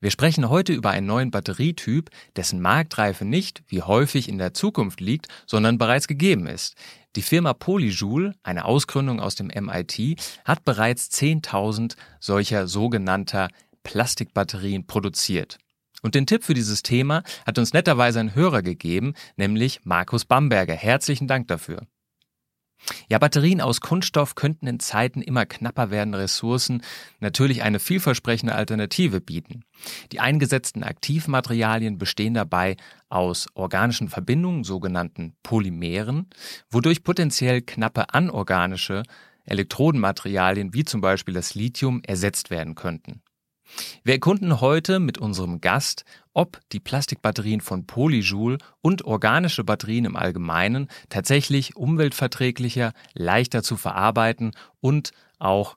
Wir sprechen heute über einen neuen Batterietyp, dessen Marktreife nicht, wie häufig in der Zukunft liegt, sondern bereits gegeben ist. Die Firma Polyjoule, eine Ausgründung aus dem MIT, hat bereits 10.000 solcher sogenannter Plastikbatterien produziert. Und den Tipp für dieses Thema hat uns netterweise ein Hörer gegeben, nämlich Markus Bamberger. Herzlichen Dank dafür. Ja, Batterien aus Kunststoff könnten in Zeiten immer knapper werdender Ressourcen natürlich eine vielversprechende Alternative bieten. Die eingesetzten Aktivmaterialien bestehen dabei aus organischen Verbindungen, sogenannten Polymeren, wodurch potenziell knappe anorganische Elektrodenmaterialien wie zum Beispiel das Lithium ersetzt werden könnten. Wir erkunden heute mit unserem Gast, ob die Plastikbatterien von Polyjoule und organische Batterien im Allgemeinen tatsächlich umweltverträglicher, leichter zu verarbeiten und auch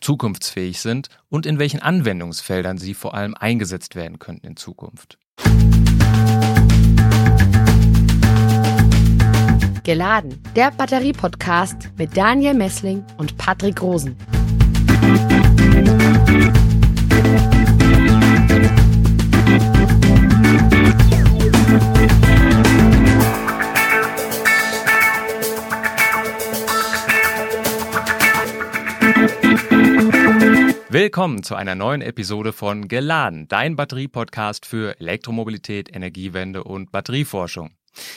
zukunftsfähig sind und in welchen Anwendungsfeldern sie vor allem eingesetzt werden könnten in Zukunft. Geladen, der Batterie-Podcast mit Daniel Messling und Patrick Rosen. Willkommen zu einer neuen Episode von Geladen, dein Batterie-Podcast für Elektromobilität, Energiewende und Batterieforschung.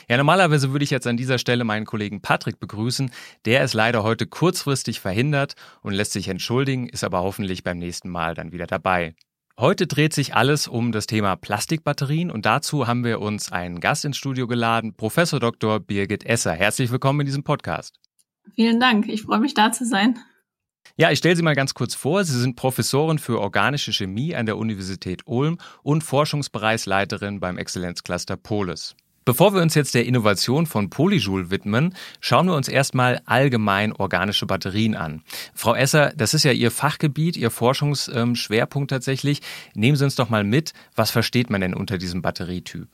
Ja, normalerweise würde ich jetzt an dieser Stelle meinen Kollegen Patrick begrüßen. Der ist leider heute kurzfristig verhindert und lässt sich entschuldigen, ist aber hoffentlich beim nächsten Mal dann wieder dabei. Heute dreht sich alles um das Thema Plastikbatterien und dazu haben wir uns einen Gast ins Studio geladen, Professor Dr. Birgit Esser. Herzlich willkommen in diesem Podcast. Vielen Dank, ich freue mich da zu sein. Ja, ich stelle Sie mal ganz kurz vor. Sie sind Professorin für organische Chemie an der Universität Ulm und Forschungsbereichsleiterin beim Exzellenzcluster Polis. Bevor wir uns jetzt der Innovation von Polyjoule widmen, schauen wir uns erstmal allgemein organische Batterien an. Frau Esser, das ist ja Ihr Fachgebiet, Ihr Forschungsschwerpunkt tatsächlich. Nehmen Sie uns doch mal mit, was versteht man denn unter diesem Batterietyp?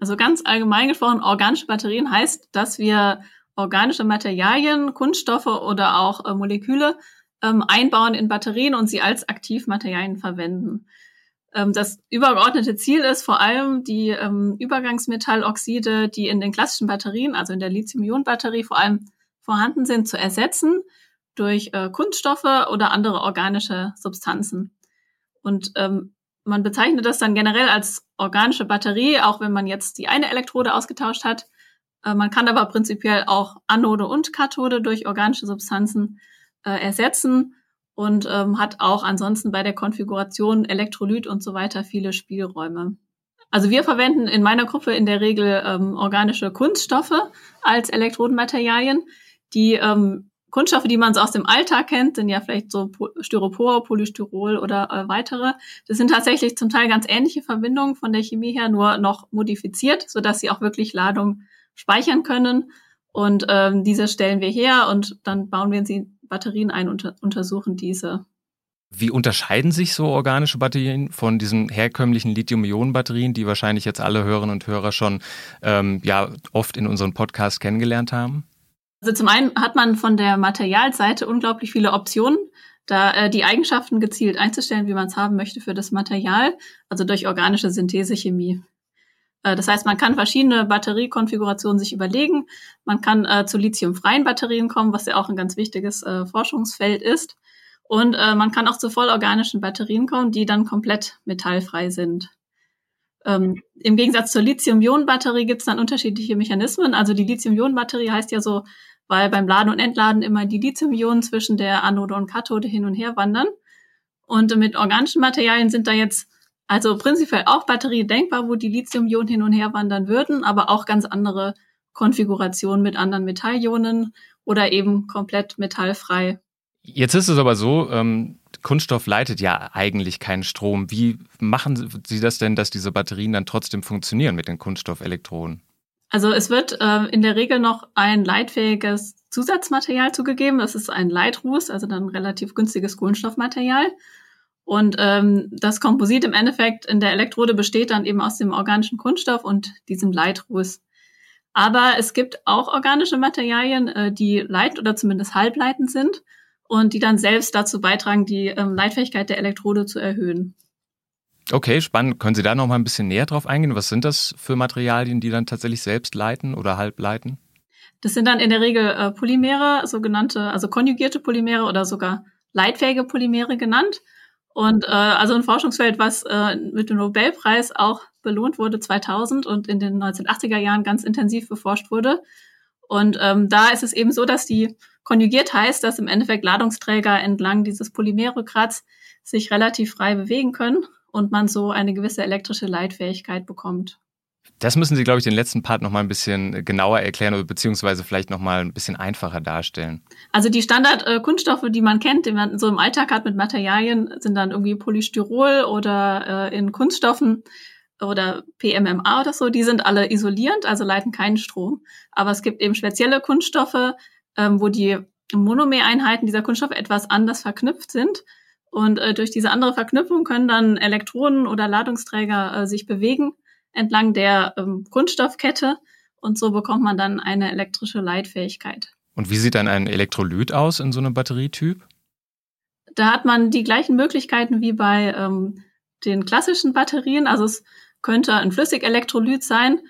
Also ganz allgemein gesprochen, organische Batterien heißt, dass wir organische Materialien, Kunststoffe oder auch äh, Moleküle ähm, einbauen in Batterien und sie als Aktivmaterialien verwenden. Ähm, das übergeordnete Ziel ist vor allem, die ähm, Übergangsmetalloxide, die in den klassischen Batterien, also in der Lithium-Ionen-Batterie vor allem vorhanden sind, zu ersetzen durch äh, Kunststoffe oder andere organische Substanzen. Und ähm, man bezeichnet das dann generell als organische Batterie, auch wenn man jetzt die eine Elektrode ausgetauscht hat. Äh, man kann aber prinzipiell auch Anode und Kathode durch organische Substanzen äh, ersetzen und ähm, hat auch ansonsten bei der Konfiguration Elektrolyt und so weiter viele Spielräume. Also wir verwenden in meiner Gruppe in der Regel ähm, organische Kunststoffe als Elektrodenmaterialien. Die ähm, Kunststoffe, die man so aus dem Alltag kennt, sind ja vielleicht so Styropor, Polystyrol oder äh, weitere. Das sind tatsächlich zum Teil ganz ähnliche Verbindungen von der Chemie her, nur noch modifiziert, sodass sie auch wirklich Ladung speichern können. Und ähm, diese stellen wir her und dann bauen wir sie Batterien ein und untersuchen diese. Wie unterscheiden sich so organische Batterien von diesen herkömmlichen Lithium-Ionen-Batterien, die wahrscheinlich jetzt alle Hörerinnen und Hörer schon ähm, ja oft in unserem Podcast kennengelernt haben? Also zum einen hat man von der Materialseite unglaublich viele Optionen, da äh, die Eigenschaften gezielt einzustellen, wie man es haben möchte für das Material, also durch organische Synthesechemie. Äh, das heißt, man kann verschiedene Batteriekonfigurationen sich überlegen. Man kann äh, zu lithiumfreien Batterien kommen, was ja auch ein ganz wichtiges äh, Forschungsfeld ist. Und äh, man kann auch zu vollorganischen Batterien kommen, die dann komplett metallfrei sind. Ähm, Im Gegensatz zur Lithium-Ionen-Batterie gibt es dann unterschiedliche Mechanismen. Also die Lithium-Ionen-Batterie heißt ja so, weil beim Laden und Entladen immer die Lithium-Ionen zwischen der Anode und Kathode hin und her wandern. Und mit organischen Materialien sind da jetzt also prinzipiell auch Batterie denkbar, wo die Lithium-Ionen hin und her wandern würden, aber auch ganz andere Konfigurationen mit anderen Metallionen oder eben komplett metallfrei. Jetzt ist es aber so, ähm, Kunststoff leitet ja eigentlich keinen Strom. Wie machen Sie das denn, dass diese Batterien dann trotzdem funktionieren mit den Kunststoffelektronen? Also es wird äh, in der Regel noch ein leitfähiges Zusatzmaterial zugegeben. Das ist ein Leitruß, also dann relativ günstiges Kohlenstoffmaterial. Und ähm, das Komposit im Endeffekt in der Elektrode besteht dann eben aus dem organischen Kunststoff und diesem Leitruß. Aber es gibt auch organische Materialien, äh, die leit- oder zumindest halbleitend sind und die dann selbst dazu beitragen, die ähm, Leitfähigkeit der Elektrode zu erhöhen. Okay, spannend. Können Sie da noch mal ein bisschen näher drauf eingehen? Was sind das für Materialien, die dann tatsächlich selbst leiten oder halb leiten? Das sind dann in der Regel äh, Polymere, sogenannte, also konjugierte Polymere oder sogar leitfähige Polymere genannt. Und äh, also ein Forschungsfeld, was äh, mit dem Nobelpreis auch belohnt wurde 2000 und in den 1980er Jahren ganz intensiv beforscht wurde. Und ähm, da ist es eben so, dass die konjugiert heißt, dass im Endeffekt Ladungsträger entlang dieses Polymerrückgrats sich relativ frei bewegen können und man so eine gewisse elektrische Leitfähigkeit bekommt. Das müssen Sie, glaube ich, den letzten Part noch mal ein bisschen genauer erklären oder beziehungsweise vielleicht noch mal ein bisschen einfacher darstellen. Also die Standard-Kunststoffe, die man kennt, die man so im Alltag hat mit Materialien, sind dann irgendwie Polystyrol oder äh, in Kunststoffen oder PMMA oder so. Die sind alle isolierend, also leiten keinen Strom. Aber es gibt eben spezielle Kunststoffe, ähm, wo die Monomereinheiten dieser Kunststoffe etwas anders verknüpft sind. Und äh, durch diese andere Verknüpfung können dann Elektronen oder Ladungsträger äh, sich bewegen entlang der ähm, Kunststoffkette und so bekommt man dann eine elektrische Leitfähigkeit. Und wie sieht dann ein Elektrolyt aus in so einem Batterietyp? Da hat man die gleichen Möglichkeiten wie bei ähm, den klassischen Batterien. Also es könnte ein Flüssigelektrolyt sein,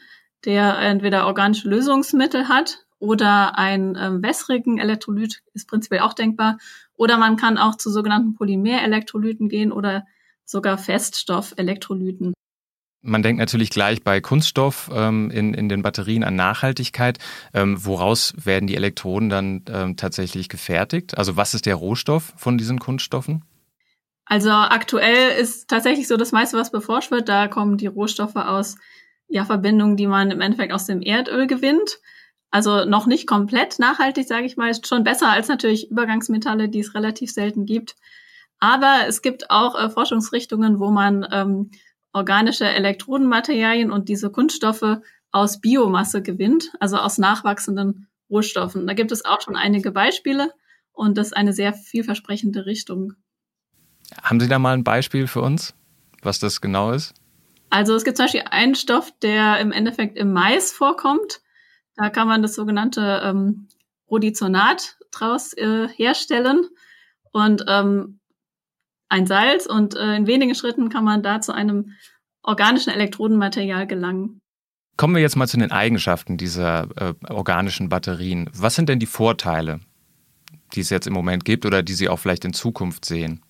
der entweder organische Lösungsmittel hat oder ein ähm, wässrigen Elektrolyt ist prinzipiell auch denkbar. Oder man kann auch zu sogenannten Polymerelektrolyten gehen oder sogar Feststoffelektrolyten. Man denkt natürlich gleich bei Kunststoff ähm, in, in den Batterien an Nachhaltigkeit. Ähm, woraus werden die Elektroden dann ähm, tatsächlich gefertigt? Also was ist der Rohstoff von diesen Kunststoffen? Also aktuell ist tatsächlich so das meiste, was beforscht wird, da kommen die Rohstoffe aus ja, Verbindungen, die man im Endeffekt aus dem Erdöl gewinnt. Also noch nicht komplett nachhaltig, sage ich mal, ist schon besser als natürlich Übergangsmetalle, die es relativ selten gibt. Aber es gibt auch äh, Forschungsrichtungen, wo man ähm, organische Elektrodenmaterialien und diese Kunststoffe aus Biomasse gewinnt, also aus nachwachsenden Rohstoffen. Da gibt es auch schon einige Beispiele und das ist eine sehr vielversprechende Richtung. Haben Sie da mal ein Beispiel für uns, was das genau ist? Also es gibt zum Beispiel einen Stoff, der im Endeffekt im Mais vorkommt. Da kann man das sogenannte ähm, Rhodizonat draus äh, herstellen. Und ähm, ein Salz und äh, in wenigen Schritten kann man da zu einem organischen Elektrodenmaterial gelangen. Kommen wir jetzt mal zu den Eigenschaften dieser äh, organischen Batterien. Was sind denn die Vorteile, die es jetzt im Moment gibt oder die Sie auch vielleicht in Zukunft sehen?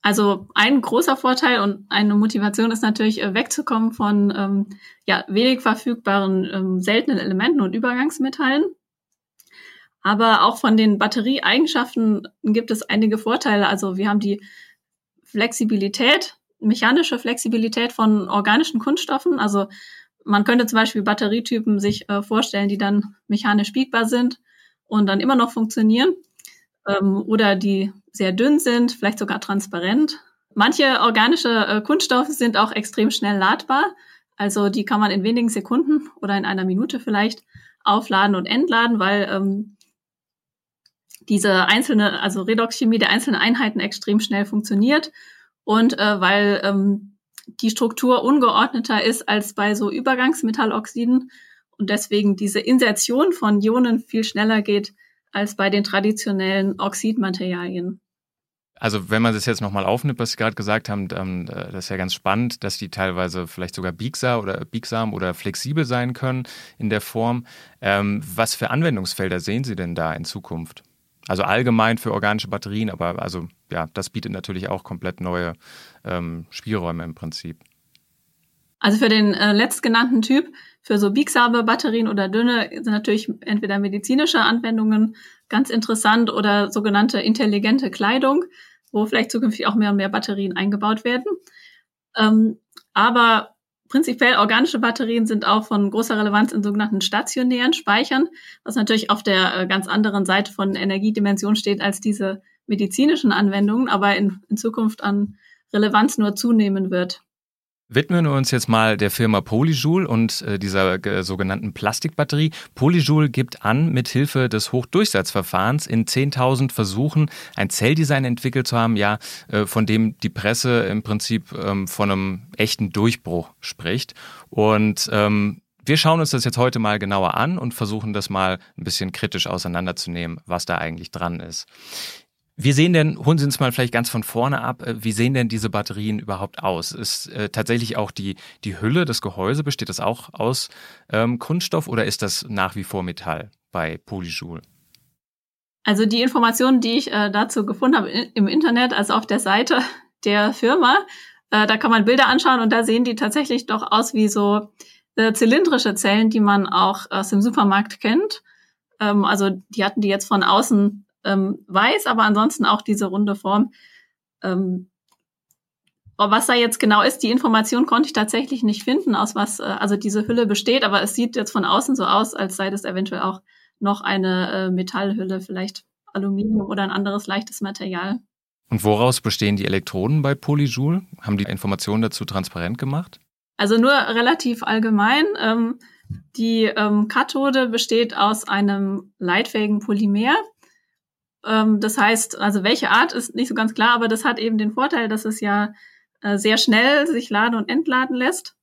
Also ein großer Vorteil und eine Motivation ist natürlich äh, wegzukommen von ähm, ja, wenig verfügbaren ähm, seltenen Elementen und Übergangsmetallen. Aber auch von den Batterieeigenschaften gibt es einige Vorteile. Also wir haben die Flexibilität, mechanische Flexibilität von organischen Kunststoffen. Also man könnte zum Beispiel Batterietypen sich äh, vorstellen, die dann mechanisch biegbar sind und dann immer noch funktionieren. Ähm, oder die sehr dünn sind, vielleicht sogar transparent. Manche organische äh, Kunststoffe sind auch extrem schnell ladbar. Also die kann man in wenigen Sekunden oder in einer Minute vielleicht aufladen und entladen, weil ähm, diese einzelne, also Redoxchemie der einzelnen Einheiten extrem schnell funktioniert und äh, weil ähm, die Struktur ungeordneter ist als bei so Übergangsmetalloxiden und deswegen diese Insertion von Ionen viel schneller geht als bei den traditionellen Oxidmaterialien. Also wenn man das jetzt nochmal aufnimmt, was Sie gerade gesagt haben, dann, äh, das ist ja ganz spannend, dass die teilweise vielleicht sogar biegsam oder biegsam oder flexibel sein können in der Form. Ähm, was für Anwendungsfelder sehen Sie denn da in Zukunft? Also allgemein für organische Batterien, aber also ja, das bietet natürlich auch komplett neue ähm, Spielräume im Prinzip. Also für den äh, letztgenannten Typ, für so biegsame Batterien oder dünne, sind natürlich entweder medizinische Anwendungen ganz interessant oder sogenannte intelligente Kleidung, wo vielleicht zukünftig auch mehr und mehr Batterien eingebaut werden. Ähm, aber Prinzipiell organische Batterien sind auch von großer Relevanz in sogenannten stationären Speichern, was natürlich auf der äh, ganz anderen Seite von Energiedimension steht als diese medizinischen Anwendungen, aber in, in Zukunft an Relevanz nur zunehmen wird. Widmen wir uns jetzt mal der Firma Polyjoule und äh, dieser äh, sogenannten Plastikbatterie. Polyjoule gibt an, mithilfe des Hochdurchsatzverfahrens in 10.000 Versuchen ein Zelldesign entwickelt zu haben, ja, äh, von dem die Presse im Prinzip ähm, von einem echten Durchbruch spricht. Und ähm, wir schauen uns das jetzt heute mal genauer an und versuchen das mal ein bisschen kritisch auseinanderzunehmen, was da eigentlich dran ist. Wie sehen denn, holen Sie uns mal vielleicht ganz von vorne ab, äh, wie sehen denn diese Batterien überhaupt aus? Ist äh, tatsächlich auch die, die Hülle, das Gehäuse, besteht das auch aus ähm, Kunststoff oder ist das nach wie vor Metall bei Polyjoule? Also die Informationen, die ich äh, dazu gefunden habe im Internet, also auf der Seite der Firma, äh, da kann man Bilder anschauen und da sehen die tatsächlich doch aus wie so äh, zylindrische Zellen, die man auch aus dem Supermarkt kennt. Ähm, also die hatten die jetzt von außen ähm, weiß, aber ansonsten auch diese runde Form. Ähm, was da jetzt genau ist, die Information konnte ich tatsächlich nicht finden, aus was äh, also diese Hülle besteht, aber es sieht jetzt von außen so aus, als sei das eventuell auch noch eine äh, Metallhülle, vielleicht Aluminium oder ein anderes leichtes Material. Und woraus bestehen die Elektroden bei Polyjoule? Haben die Informationen dazu transparent gemacht? Also nur relativ allgemein. Ähm, die ähm, Kathode besteht aus einem leitfähigen Polymer. Ähm, das heißt, also welche Art ist nicht so ganz klar, aber das hat eben den Vorteil, dass es ja äh, sehr schnell sich laden und entladen lässt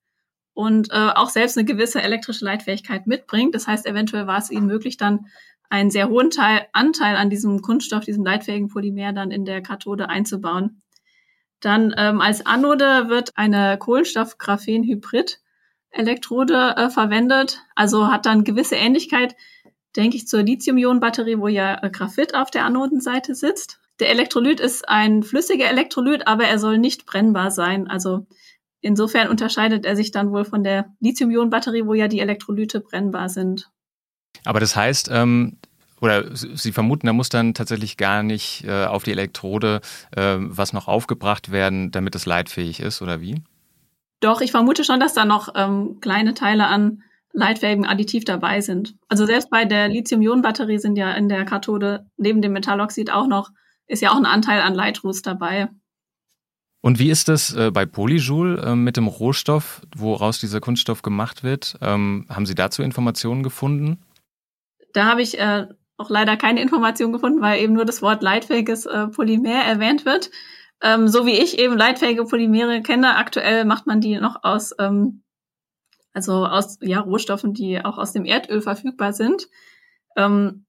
und äh, auch selbst eine gewisse elektrische Leitfähigkeit mitbringt. Das heißt, eventuell war es ihnen möglich, dann einen sehr hohen Teil, Anteil an diesem Kunststoff, diesem leitfähigen Polymer dann in der Kathode einzubauen. Dann ähm, als Anode wird eine Kohlenstoff-Graphen-Hybrid-Elektrode äh, verwendet. Also hat dann gewisse Ähnlichkeit, denke ich, zur Lithium-Ionen-Batterie, wo ja äh, Graphit auf der Anodenseite sitzt. Der Elektrolyt ist ein flüssiger Elektrolyt, aber er soll nicht brennbar sein. Also insofern unterscheidet er sich dann wohl von der Lithium-Ionen-Batterie, wo ja die Elektrolyte brennbar sind. Aber das heißt, ähm, oder Sie vermuten, da muss dann tatsächlich gar nicht äh, auf die Elektrode äh, was noch aufgebracht werden, damit es leitfähig ist, oder wie? Doch, ich vermute schon, dass da noch ähm, kleine Teile an leitfähigem Additiv dabei sind. Also selbst bei der Lithium-Ionen-Batterie sind ja in der Kathode neben dem Metalloxid auch noch, ist ja auch ein Anteil an Leitruß dabei. Und wie ist das äh, bei Polyjoule äh, mit dem Rohstoff, woraus dieser Kunststoff gemacht wird? Ähm, haben Sie dazu Informationen gefunden? Da habe ich äh, auch leider keine Information gefunden, weil eben nur das Wort leitfähiges äh, Polymer erwähnt wird. Ähm, so wie ich eben leitfähige Polymere kenne, aktuell macht man die noch aus, ähm, also aus ja, Rohstoffen, die auch aus dem Erdöl verfügbar sind. Ähm,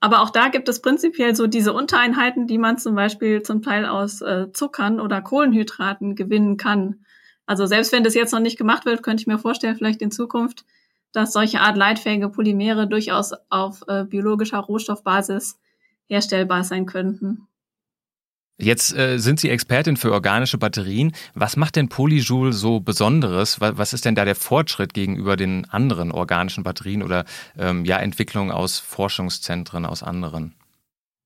aber auch da gibt es prinzipiell so diese Untereinheiten, die man zum Beispiel zum Teil aus äh, Zuckern oder Kohlenhydraten gewinnen kann. Also selbst wenn das jetzt noch nicht gemacht wird, könnte ich mir vorstellen, vielleicht in Zukunft, dass solche Art leitfähige Polymere durchaus auf äh, biologischer Rohstoffbasis herstellbar sein könnten. Jetzt äh, sind Sie Expertin für organische Batterien. Was macht denn Polyjoule so Besonderes? Was, ist denn da der Fortschritt gegenüber den anderen organischen Batterien oder ähm, ja Entwicklungen aus Forschungszentren, aus anderen?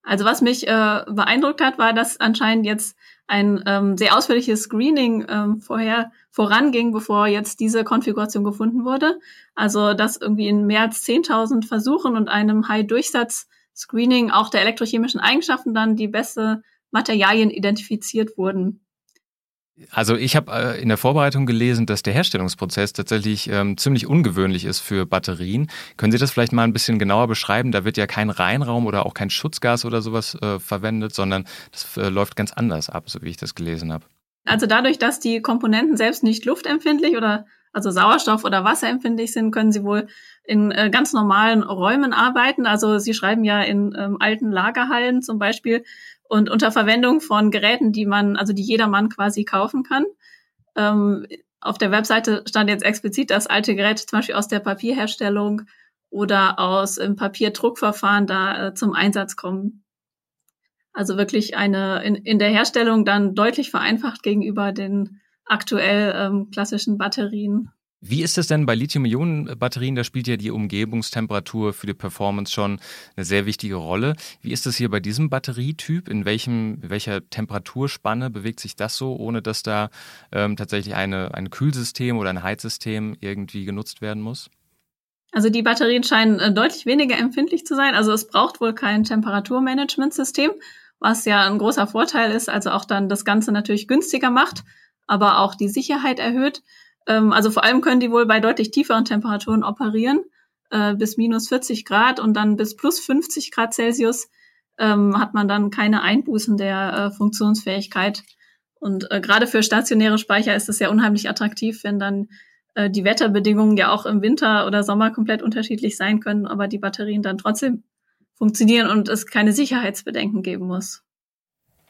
Also was mich äh, beeindruckt hat, war, dass anscheinend jetzt ein ähm, sehr ausführliches Screening ähm, vorher voranging, bevor jetzt diese Konfiguration gefunden wurde. Also dass irgendwie in mehr als 10.000 Versuchen und einem High-Durchsatz-Screening auch der elektrochemischen Eigenschaften dann die beste Materialien identifiziert wurden. Also ich habe äh, in der Vorbereitung gelesen, dass der Herstellungsprozess tatsächlich ähm, ziemlich ungewöhnlich ist für Batterien. Können Sie das vielleicht mal ein bisschen genauer beschreiben? Da wird ja kein Reinraum oder auch kein Schutzgas oder sowas äh, verwendet, sondern das äh, läuft ganz anders ab, so wie ich das gelesen habe. Also dadurch, dass die Komponenten selbst nicht luftempfindlich oder also Sauerstoff- oder wasserempfindlich sind, können sie wohl in äh, ganz normalen Räumen arbeiten. Also sie schreiben ja in ähm, alten Lagerhallen zum Beispiel und unter Verwendung von Geräten, die man, also die jedermann quasi kaufen kann. Ähm, auf der Webseite stand jetzt explizit, dass alte Geräte zum Beispiel aus der Papierherstellung oder aus im Papierdruckverfahren da äh, zum Einsatz kommen. Also wirklich eine in, in der Herstellung dann deutlich vereinfacht gegenüber den aktuell ähm, klassischen Batterien. Wie ist es denn bei Lithium-Ionen-Batterien? Da spielt ja die Umgebungstemperatur für die Performance schon eine sehr wichtige Rolle. Wie ist es hier bei diesem Batterietyp? In welchem, welcher Temperaturspanne bewegt sich das so, ohne dass da ähm, tatsächlich eine, ein Kühlsystem oder ein Heizsystem irgendwie genutzt werden muss? Also die Batterien scheinen äh, deutlich weniger empfindlich zu sein. Also es braucht wohl kein Temperaturmanagementsystem, was ja ein großer Vorteil ist, also auch dann das Ganze natürlich günstiger macht, aber auch die Sicherheit erhöht. Ähm, also vor allem können die wohl bei deutlich tieferen Temperaturen operieren, äh, bis minus 40 Grad und dann bis plus 50 Grad Celsius ähm, hat man dann keine Einbußen der äh, Funktionsfähigkeit. Und äh, gerade für stationäre Speicher ist es ja unheimlich attraktiv, wenn dann äh, die Wetterbedingungen ja auch im Winter oder Sommer komplett unterschiedlich sein können, aber die Batterien dann trotzdem funktionieren und es keine Sicherheitsbedenken geben muss.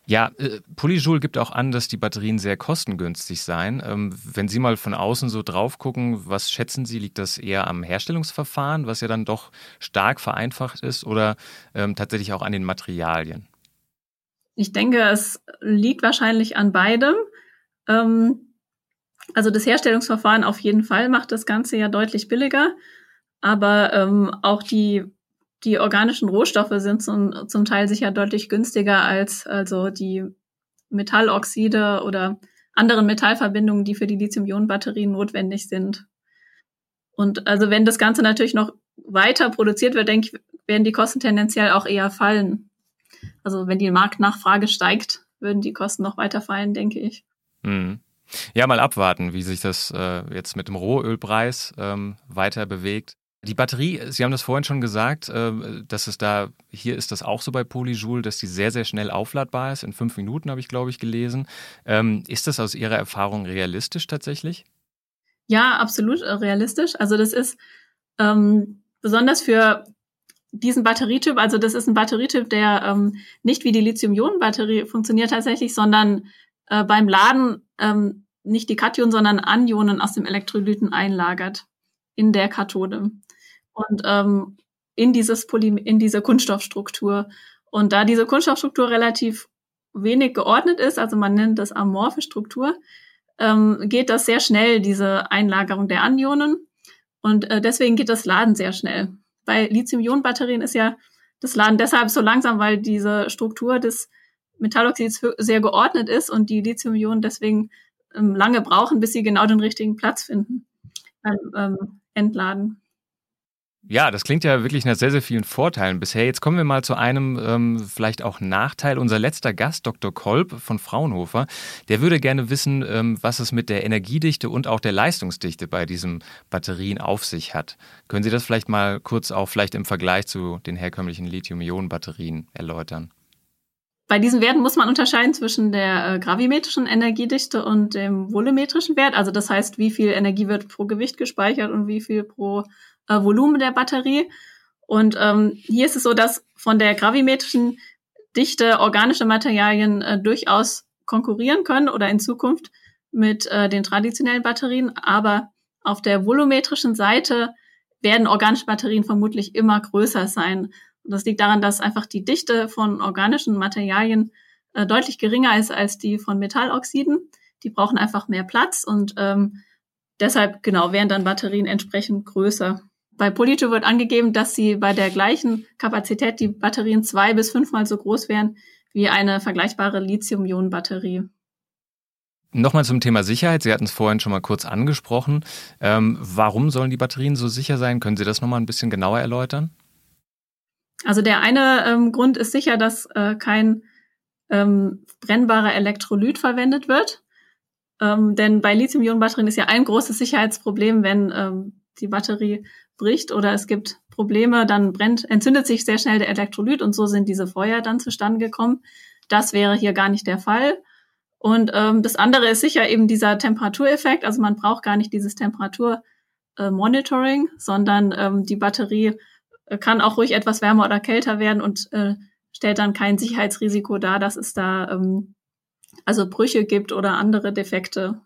Ja, äh, Polyjoule gibt auch an, dass die Batterien sehr kostengünstig seien. Ähm, wenn Sie mal von außen so drauf gucken, was schätzen Sie? Liegt das eher am Herstellungsverfahren, was ja dann doch stark vereinfacht ist, oder ähm, tatsächlich auch an den Materialien? Ich denke, es liegt wahrscheinlich an beidem. Ähm, also das Herstellungsverfahren auf jeden Fall macht das Ganze ja deutlich billiger, aber auch die die organischen Rohstoffe sind zum, zum Teil sicher deutlich günstiger als also die Metalloxide oder anderen Metallverbindungen, die für die Lithium-Ionen-Batterien notwendig sind. Und also wenn das Ganze natürlich noch weiter produziert wird, denke ich, werden die Kosten tendenziell auch eher fallen. Also wenn die Marktnachfrage steigt, würden die Kosten noch weiter fallen, denke ich. Mhm. Ja, mal abwarten, wie sich das äh, jetzt mit dem Rohölpreis ähm, weiter bewegt. Die Batterie, Sie haben das vorhin schon gesagt, äh, dass es da, hier ist das auch so bei Polyjoule, dass die sehr, sehr schnell aufladbar ist. In fünf Minuten habe ich, glaube ich, gelesen. Ähm, ist das aus Ihrer Erfahrung realistisch tatsächlich? Ja, absolut äh, realistisch. Also das ist ähm, besonders für diesen Batterietyp, also das ist ein Batterietyp, der ähm, nicht wie die Lithium-Ionen-Batterie funktioniert tatsächlich, sondern äh, beim Laden ähm, nicht die Kationen, sondern Anionen aus dem Elektrolyten einlagert in der Kathode und ähm, in dieses Poly in diese Kunststoffstruktur. Und da diese Kunststoffstruktur relativ wenig geordnet ist, also man nennt das amorphe Struktur, ähm, geht das sehr schnell, diese Einlagerung der Anionen. Und äh, deswegen geht das Laden sehr schnell. Bei Lithium-Ionen-Batterien ist ja das Laden deshalb so langsam, weil diese Struktur des Metalloxids sehr geordnet ist und die Lithium-Ionen deswegen ähm, lange brauchen, bis sie genau den richtigen Platz finden beim ähm, Entladen. Ja, das klingt ja wirklich nach sehr, sehr vielen Vorteilen bisher. Jetzt kommen wir mal zu einem ähm, vielleicht auch Nachteil. Unser letzter Gast, Dr. Kolb von Fraunhofer, der würde gerne wissen, ähm, was es mit der Energiedichte und auch der Leistungsdichte bei diesen Batterien auf sich hat. Können Sie das vielleicht mal kurz auch vielleicht im Vergleich zu den herkömmlichen Lithium-Ionen-Batterien erläutern? Bei diesen Werten muss man unterscheiden zwischen der äh, gravimetrischen Energiedichte und dem volumetrischen Wert. Also das heißt, wie viel Energie wird pro Gewicht gespeichert und wie viel pro äh, Volumen der Batterie. Und ähm, hier ist es so, dass von der gravimetrischen Dichte organische Materialien äh, durchaus konkurrieren können oder in Zukunft mit äh, den traditionellen Batterien. Aber auf der volumetrischen Seite werden organische Batterien vermutlich immer größer sein. Und das liegt daran, dass einfach die Dichte von organischen Materialien äh, deutlich geringer ist als die von Metalloxiden. Die brauchen einfach mehr Platz und ähm, deshalb genau wären dann Batterien entsprechend größer. Bei Polito wird angegeben, dass sie bei der gleichen Kapazität die Batterien zwei bis fünfmal so groß wären wie eine vergleichbare Lithium-Ionen-Batterie. Nochmal zum Thema Sicherheit. Sie hatten es vorhin schon mal kurz angesprochen. Ähm, warum sollen die Batterien so sicher sein? Können Sie das nochmal ein bisschen genauer erläutern? Also der eine ähm, Grund ist sicher, dass äh, kein ähm, brennbarer Elektrolyt verwendet wird. Ähm, denn bei Lithium-Ionen-Batterien ist ja ein großes Sicherheitsproblem, wenn ähm, die Batterie bricht oder es gibt Probleme, dann brennt, entzündet sich sehr schnell der Elektrolyt und so sind diese Feuer dann zustande gekommen. Das wäre hier gar nicht der Fall. Und ähm, das andere ist sicher eben dieser Temperatureffekt. Also man braucht gar nicht dieses Temperaturmonitoring, äh, sondern ähm, die Batterie äh, kann auch ruhig etwas wärmer oder kälter werden und äh, stellt dann kein Sicherheitsrisiko dar, dass es da ähm, also Brüche gibt oder andere Defekte.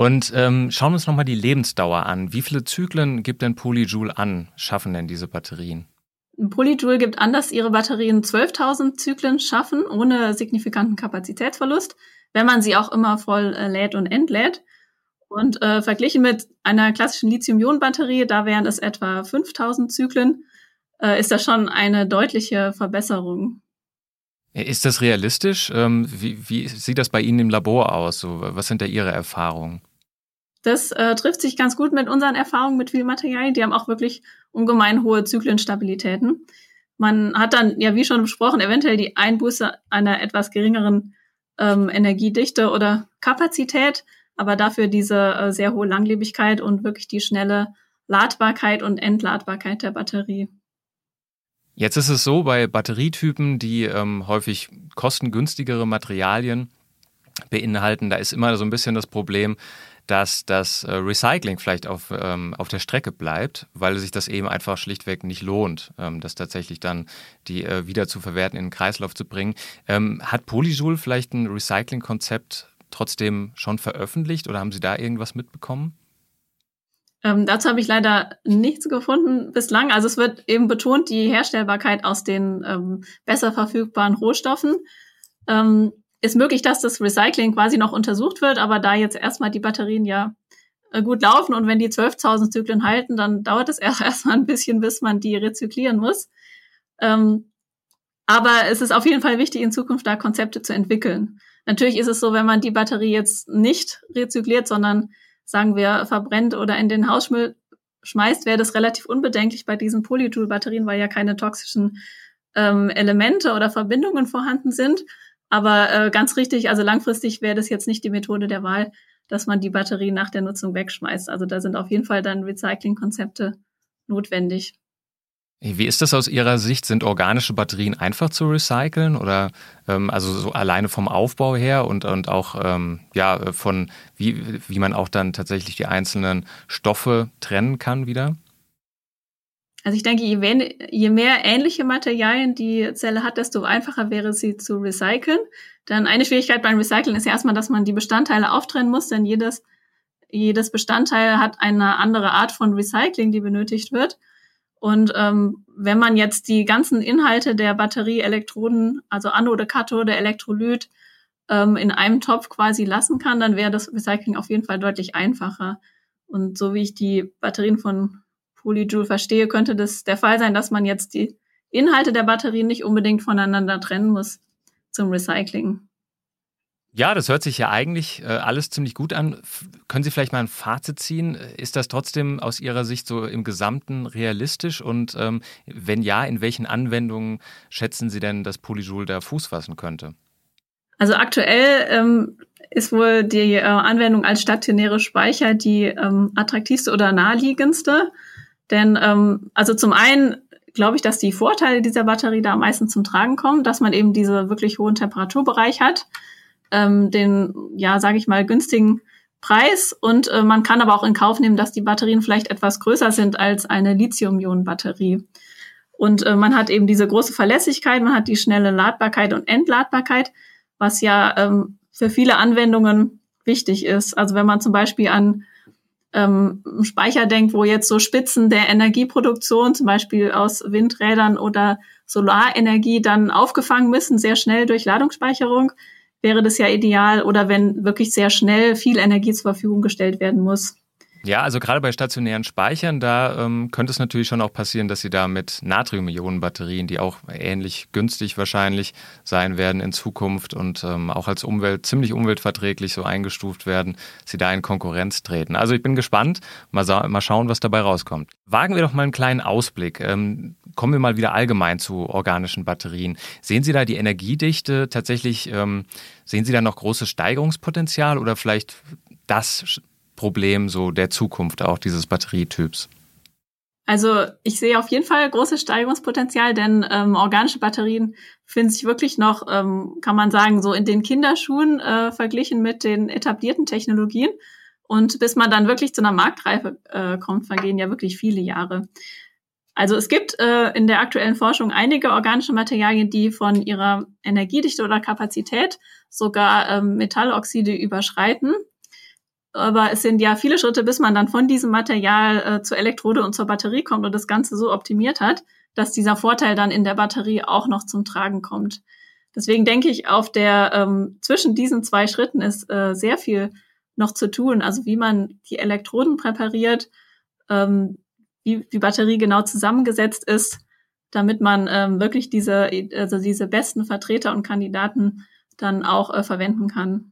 Und ähm, schauen wir uns nochmal die Lebensdauer an. Wie viele Zyklen gibt denn Polyjoule an, schaffen denn diese Batterien? Polyjoule gibt an, dass ihre Batterien 12.000 Zyklen schaffen, ohne signifikanten Kapazitätsverlust, wenn man sie auch immer voll äh, lädt und entlädt. Und äh, verglichen mit einer klassischen Lithium-Ionen-Batterie, da wären es etwa 5000 Zyklen, äh, ist das schon eine deutliche Verbesserung. Ist das realistisch? Ähm, wie, wie, sieht das bei Ihnen im Labor aus? So, was sind da Ihre Erfahrungen? Das äh, trifft sich ganz gut mit unseren Erfahrungen mit viel Materialien. Die haben auch wirklich ungemein hohe Zyklenstabilitäten. Man hat dann, ja, wie schon besprochen, eventuell die Einbuße einer etwas geringeren ähm, Energiedichte oder Kapazität, aber dafür diese äh, sehr hohe Langlebigkeit und wirklich die schnelle Ladbarkeit und Entladbarkeit der Batterie. Jetzt ist es so, bei Batterietypen, die ähm, häufig kostengünstigere Materialien beinhalten. Da ist immer so ein bisschen das Problem, dass das äh, Recycling vielleicht auf, ähm, auf der Strecke bleibt, weil sich das eben einfach schlichtweg nicht lohnt, ähm, das tatsächlich dann die äh, wieder zu verwerten in den Kreislauf zu bringen. Ähm, hat Polyjoule vielleicht ein Recycling-Konzept trotzdem schon veröffentlicht oder haben Sie da irgendwas mitbekommen? Ähm, dazu habe ich leider nichts gefunden bislang. Also es wird eben betont, die Herstellbarkeit aus den ähm, besser verfügbaren Rohstoffen. Ähm, ist möglich, dass das Recycling quasi noch untersucht wird, aber da jetzt erstmal die Batterien ja äh, gut laufen und wenn die 12.000 Zyklen halten, dann dauert es erst erstmal ein bisschen, bis man die rezyklieren muss. Ähm, aber es ist auf jeden Fall wichtig, in Zukunft da Konzepte zu entwickeln. Natürlich ist es so, wenn man die Batterie jetzt nicht rezykliert, sondern sagen wir verbrennt oder in den Hausmüll schmeißt, wäre das relativ unbedenklich bei diesen Polyjoule-Batterien, weil ja keine toxischen ähm, Elemente oder Verbindungen vorhanden sind. Aber äh, ganz richtig, also langfristig wäre das jetzt nicht die Methode der Wahl, dass man die Batterie nach der Nutzung wegschmeißt. Also da sind auf jeden Fall dann Recycling-Konzepte notwendig. Wie ist das aus Ihrer Sicht? Sind organische Batterien einfach zu recyceln oder ähm, also so alleine vom Aufbau her und, und auch ähm, ja von wie, wie man auch dann tatsächlich die einzelnen Stoffe trennen kann wieder? Also ich denke, je, je mehr ähnliche Materialien die Zelle hat, desto einfacher wäre sie zu recyceln. Dann eine Schwierigkeit beim Recyceln ist ja erstmal, dass man die Bestandteile auftrennen muss, denn jedes, jedes Bestandteil hat eine andere Art von Recycling, die benötigt wird. Und ähm, wenn man jetzt die ganzen Inhalte der Batterie, Elektroden, also Anode, Kathode, Elektrolyt, ähm, in einem Topf quasi lassen kann, dann wäre das Recycling auf jeden Fall deutlich einfacher. Und so wie ich die Batterien von Polyjoule verstehe, könnte das der Fall sein, dass man jetzt die Inhalte der Batterien nicht unbedingt voneinander trennen muss zum Recycling. Ja, das hört sich ja eigentlich äh, alles ziemlich gut an. F können Sie vielleicht mal ein Fazit ziehen? Ist das trotzdem aus Ihrer Sicht so im Gesamten realistisch? Und ähm, wenn ja, in welchen Anwendungen schätzen Sie denn, dass Polyjoule da Fuß fassen könnte? Also aktuell ähm, ist wohl die äh, Anwendung als stationäre Speicher die ähm, attraktivste oder naheliegendste. Denn ähm, also zum einen glaube ich, dass die Vorteile dieser Batterie da am meisten zum Tragen kommen, dass man eben diese wirklich hohen Temperaturbereich hat, ähm, den, ja, sage ich mal, günstigen Preis und äh, man kann aber auch in Kauf nehmen, dass die Batterien vielleicht etwas größer sind als eine Lithium-Ionen-Batterie. Und äh, man hat eben diese große Verlässlichkeit, man hat die schnelle Ladbarkeit und Entladbarkeit, was ja ähm, für viele Anwendungen wichtig ist. Also wenn man zum Beispiel an ähm, Speicher denkt, wo jetzt so Spitzen der Energieproduktion, zum Beispiel aus Windrädern oder Solarenergie, dann aufgefangen müssen, sehr schnell durch Ladungsspeicherung, wäre das ja ideal. Oder wenn wirklich sehr schnell viel Energie zur Verfügung gestellt werden muss. Ja, also gerade bei stationären Speichern, da ähm, könnte es natürlich schon auch passieren, dass sie da mit Natrium-Ionen-Batterien, die auch ähnlich günstig wahrscheinlich sein werden in Zukunft und ähm, auch als Umwelt ziemlich umweltverträglich so eingestuft werden, sie da in Konkurrenz treten. Also ich bin gespannt, mal, mal schauen, was dabei rauskommt. Wagen wir doch mal einen kleinen Ausblick. Ähm, kommen wir mal wieder allgemein zu organischen Batterien. Sehen Sie da die Energiedichte tatsächlich, ähm, sehen Sie da noch großes Steigerungspotenzial oder vielleicht das Problem so der Zukunft auch dieses Batterietyps? Also ich sehe auf jeden Fall großes Steigerungspotenzial, denn ähm, organische Batterien finden sich wirklich noch, ähm, kann man sagen, so in den Kinderschuhen äh, verglichen mit den etablierten Technologien. Und bis man dann wirklich zu einer Marktreife äh, kommt, vergehen ja wirklich viele Jahre. Also es gibt äh, in der aktuellen Forschung einige organische Materialien, die von ihrer Energiedichte oder Kapazität sogar ähm, Metalloxide überschreiten aber es sind ja viele Schritte, bis man dann von diesem Material äh, zur Elektrode und zur Batterie kommt und das Ganze so optimiert hat, dass dieser Vorteil dann in der Batterie auch noch zum Tragen kommt. Deswegen denke ich, auf der ähm, zwischen diesen zwei Schritten ist äh, sehr viel noch zu tun. Also wie man die Elektroden präpariert, ähm, wie die Batterie genau zusammengesetzt ist, damit man ähm, wirklich diese, also diese besten Vertreter und Kandidaten dann auch äh, verwenden kann.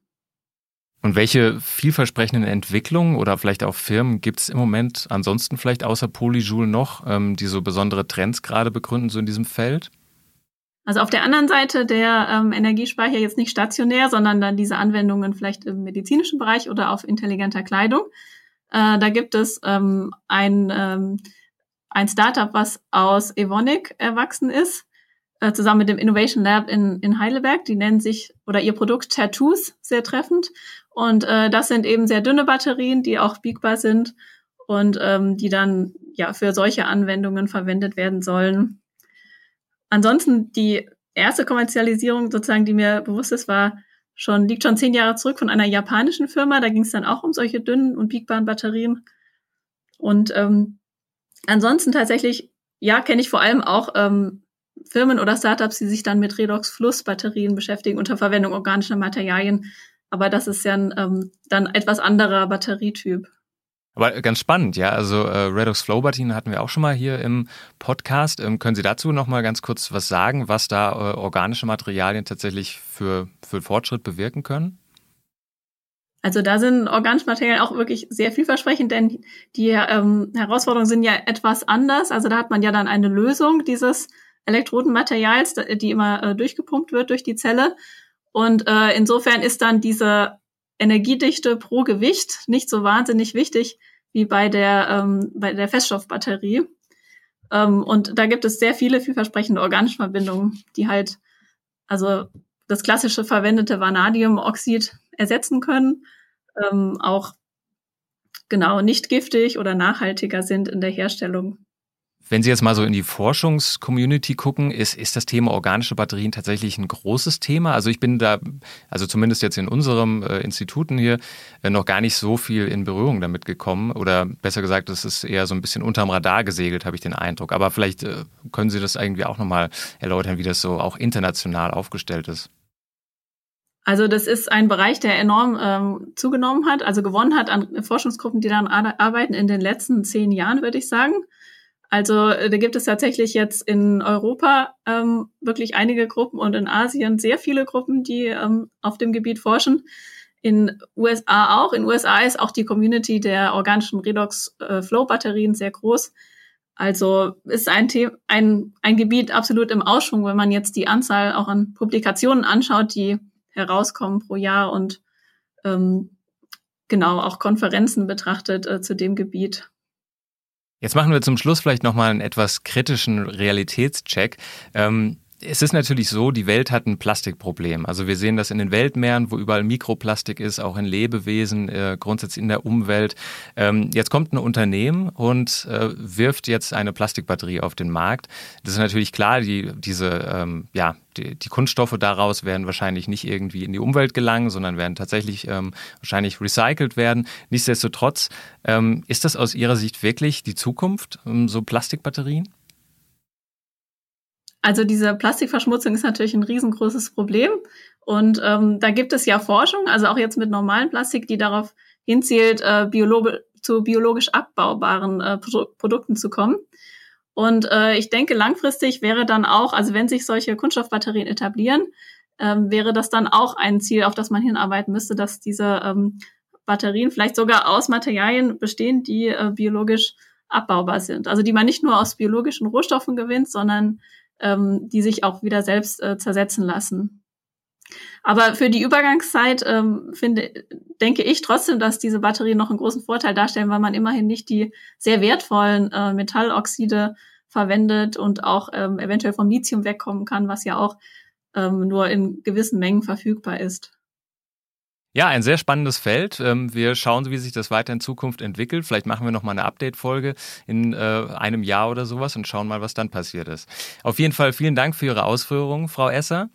Und welche vielversprechenden Entwicklungen oder vielleicht auch Firmen gibt es im Moment ansonsten vielleicht außer Polyjoule noch, ähm, die so besondere Trends gerade begründen, so in diesem Feld? Also auf der anderen Seite der ähm, Energiespeicher jetzt nicht stationär, sondern dann diese Anwendungen vielleicht im medizinischen Bereich oder auf intelligenter Kleidung. Äh, da gibt es ähm, ein, ähm, ein Startup, was aus Evonik erwachsen ist, äh, zusammen mit dem Innovation Lab in, in Heidelberg. Die nennen sich oder ihr Produkt Tattoos sehr treffend. Und äh, das sind eben sehr dünne Batterien, die auch biegbar sind und ähm, die dann ja für solche Anwendungen verwendet werden sollen. Ansonsten die erste Kommerzialisierung sozusagen, die mir bewusst ist, war schon liegt schon zehn Jahre zurück von einer japanischen Firma. Da ging es dann auch um solche dünnen und biegbaren Batterien. Und ähm, ansonsten tatsächlich, ja, kenne ich vor allem auch ähm, Firmen oder Startups, die sich dann mit Redox-Fluss-Batterien beschäftigen unter Verwendung organischer Materialien. Aber das ist ja ein, ähm, dann etwas anderer Batterietyp. Aber ganz spannend, ja. Also äh, Redox Flow Batterien hatten wir auch schon mal hier im Podcast. Ähm, können Sie dazu noch mal ganz kurz was sagen, was da äh, organische Materialien tatsächlich für, für Fortschritt bewirken können? Also da sind organische Materialien auch wirklich sehr vielversprechend, denn die ähm, Herausforderungen sind ja etwas anders. Also da hat man ja dann eine Lösung dieses Elektrodenmaterials, die immer äh, durchgepumpt wird durch die Zelle. Und äh, insofern ist dann diese Energiedichte pro Gewicht nicht so wahnsinnig wichtig wie bei der, ähm, bei der Feststoffbatterie. Ähm, und da gibt es sehr viele vielversprechende organische Verbindungen, die halt also das klassische verwendete Vanadiumoxid ersetzen können, ähm, auch genau nicht giftig oder nachhaltiger sind in der Herstellung. Wenn Sie jetzt mal so in die Forschungscommunity gucken, ist, ist das Thema organische Batterien tatsächlich ein großes Thema? Also ich bin da, also zumindest jetzt in unserem äh, Instituten hier, äh, noch gar nicht so viel in Berührung damit gekommen. Oder besser gesagt, es ist eher so ein bisschen unterm Radar gesegelt, habe ich den Eindruck. Aber vielleicht äh, können Sie das irgendwie auch nochmal erläutern, wie das so auch international aufgestellt ist. Also das ist ein Bereich, der enorm ähm, zugenommen hat, also gewonnen hat an Forschungsgruppen, die daran arbeiten in den letzten zehn Jahren, würde ich sagen. Also äh, da gibt es tatsächlich jetzt in Europa ähm, wirklich einige Gruppen und in Asien sehr viele Gruppen, die ähm, auf dem Gebiet forschen. In USA auch. In USA ist auch die Community der organischen Redox-Flow-Batterien äh, sehr groß. Also ist ein, The ein, ein Gebiet absolut im Ausschwung, wenn man jetzt die Anzahl auch an Publikationen anschaut, die herauskommen pro Jahr und ähm, genau auch Konferenzen betrachtet äh, zu dem Gebiet. Jetzt machen wir zum Schluss vielleicht nochmal einen etwas kritischen Realitätscheck. Ähm, es ist natürlich so, die Welt hat ein Plastikproblem. Also wir sehen das in den Weltmeeren, wo überall Mikroplastik ist, auch in Lebewesen, äh, grundsätzlich in der Umwelt. Ähm, jetzt kommt ein Unternehmen und äh, wirft jetzt eine Plastikbatterie auf den Markt. Das ist natürlich klar, die, diese, ähm, ja, die, die, Kunststoffe daraus werden wahrscheinlich nicht irgendwie in die Umwelt gelangen, sondern werden tatsächlich ähm, wahrscheinlich recycelt werden. Nichtsdestotrotz, ähm, ist das aus Ihrer Sicht wirklich die Zukunft, ähm, so Plastikbatterien? Also diese Plastikverschmutzung ist natürlich ein riesengroßes Problem. Und ähm, da gibt es ja Forschung, also auch jetzt mit normalen Plastik, die darauf hinzielt, äh, biolog zu biologisch abbaubaren äh, Pro Produkten zu kommen. Und äh, ich denke, langfristig wäre dann auch, also wenn sich solche Kunststoffbatterien etablieren, ähm, wäre das dann auch ein Ziel, auf das man hinarbeiten müsste, dass diese ähm, Batterien vielleicht sogar aus Materialien bestehen, die äh, biologisch abbaubar sind. Also die man nicht nur aus biologischen Rohstoffen gewinnt, sondern ähm, die sich auch wieder selbst äh, zersetzen lassen. Aber für die Übergangszeit ähm, finde, denke ich trotzdem, dass diese Batterien noch einen großen Vorteil darstellen, weil man immerhin nicht die sehr wertvollen äh, Metalloxide verwendet und auch ähm, eventuell vom Lithium wegkommen kann, was ja auch ähm, nur in gewissen Mengen verfügbar ist. Ja, ein sehr spannendes Feld. Ähm, wir schauen, wie sich das weiter in Zukunft entwickelt. Vielleicht machen wir noch mal eine Update-Folge in äh, einem Jahr oder sowas und schauen mal, was dann passiert ist. Auf jeden Fall vielen Dank für Ihre Ausführungen, Frau Esser.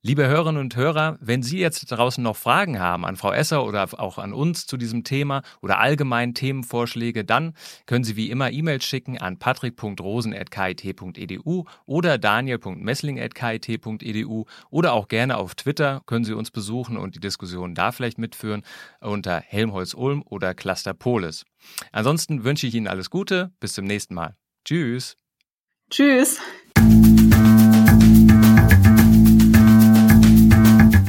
Liebe Hörerinnen und Hörer, wenn Sie jetzt draußen noch Fragen haben an Frau Esser oder auch an uns zu diesem Thema oder allgemein Themenvorschläge, dann können Sie wie immer E-Mails schicken an patrick.rosen.kit.edu oder daniel.messling.kit.edu oder auch gerne auf Twitter können Sie uns besuchen und die Diskussion da vielleicht mitführen unter Helmholtz Ulm oder Cluster Polis. Ansonsten wünsche ich Ihnen alles Gute, bis zum nächsten Mal. Tschüss. Tschüss.